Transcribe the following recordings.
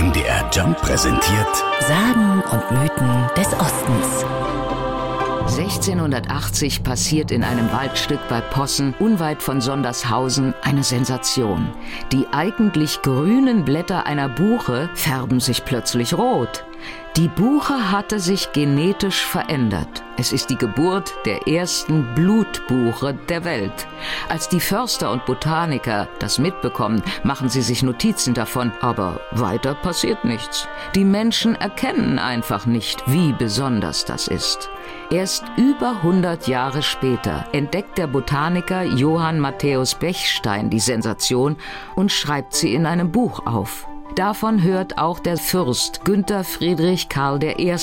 MDR Jump präsentiert Sagen und Mythen des Ostens. 1680 passiert in einem Waldstück bei Possen, unweit von Sondershausen, eine Sensation. Die eigentlich grünen Blätter einer Buche färben sich plötzlich rot. Die Buche hatte sich genetisch verändert. Es ist die Geburt der ersten Blutbuche der Welt. Als die Förster und Botaniker das mitbekommen, machen sie sich Notizen davon, aber weiter passiert nichts. Die Menschen erkennen einfach nicht, wie besonders das ist. Erst über 100 Jahre später entdeckt der Botaniker Johann Matthäus Bechstein die Sensation und schreibt sie in einem Buch auf. Davon hört auch der Fürst Günther Friedrich Karl I.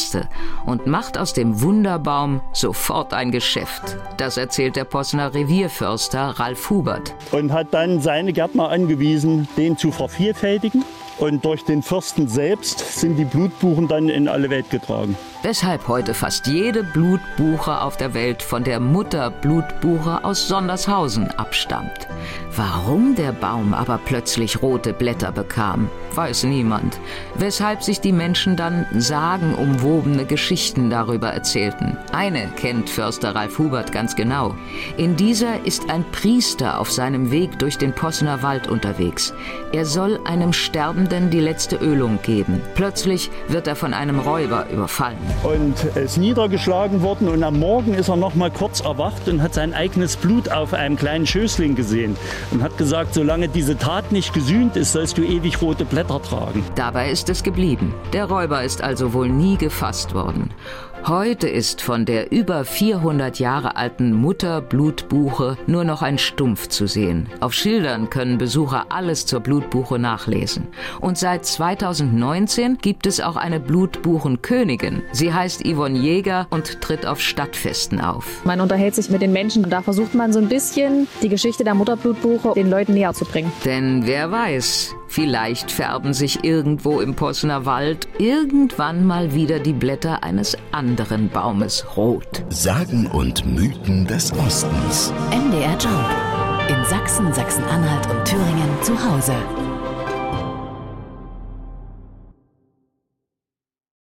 und macht aus dem Wunderbaum sofort ein Geschäft. Das erzählt der Possener Revierförster Ralf Hubert. Und hat dann seine Gärtner angewiesen, den zu vervielfältigen. Und durch den Fürsten selbst sind die Blutbuchen dann in alle Welt getragen. Weshalb heute fast jede Blutbuche auf der Welt von der Mutter Blutbuche aus Sondershausen abstammt. Warum der Baum aber plötzlich rote Blätter bekam, weiß niemand. Weshalb sich die Menschen dann sagenumwobene Geschichten darüber erzählten. Eine kennt Förster Ralf Hubert ganz genau. In dieser ist ein Priester auf seinem Weg durch den Possener Wald unterwegs. Er soll einem Sterbenden die letzte Ölung geben. Plötzlich wird er von einem Räuber überfallen. Und er ist niedergeschlagen worden und am Morgen ist er noch mal kurz erwacht und hat sein eigenes Blut auf einem kleinen Schößling gesehen und hat gesagt, solange diese Tat nicht gesühnt ist, sollst du ewig rote Blätter tragen. Dabei ist es geblieben. Der Räuber ist also wohl nie gefasst worden. Heute ist von der über 400 Jahre alten Mutter-Blutbuche nur noch ein Stumpf zu sehen. Auf Schildern können Besucher alles zur Blutbuche nachlesen. Und seit 2019 gibt es auch eine Blutbuchenkönigin. Sie heißt Yvonne Jäger und tritt auf Stadtfesten auf. Man unterhält sich mit den Menschen und da versucht man so ein bisschen die Geschichte der Mutterblutbuche den Leuten näher zu bringen. Denn wer weiß, Vielleicht färben sich irgendwo im Possener Wald irgendwann mal wieder die Blätter eines anderen Baumes rot. Sagen und Mythen des Ostens. MDR Jump. In Sachsen, Sachsen-Anhalt und Thüringen zu Hause.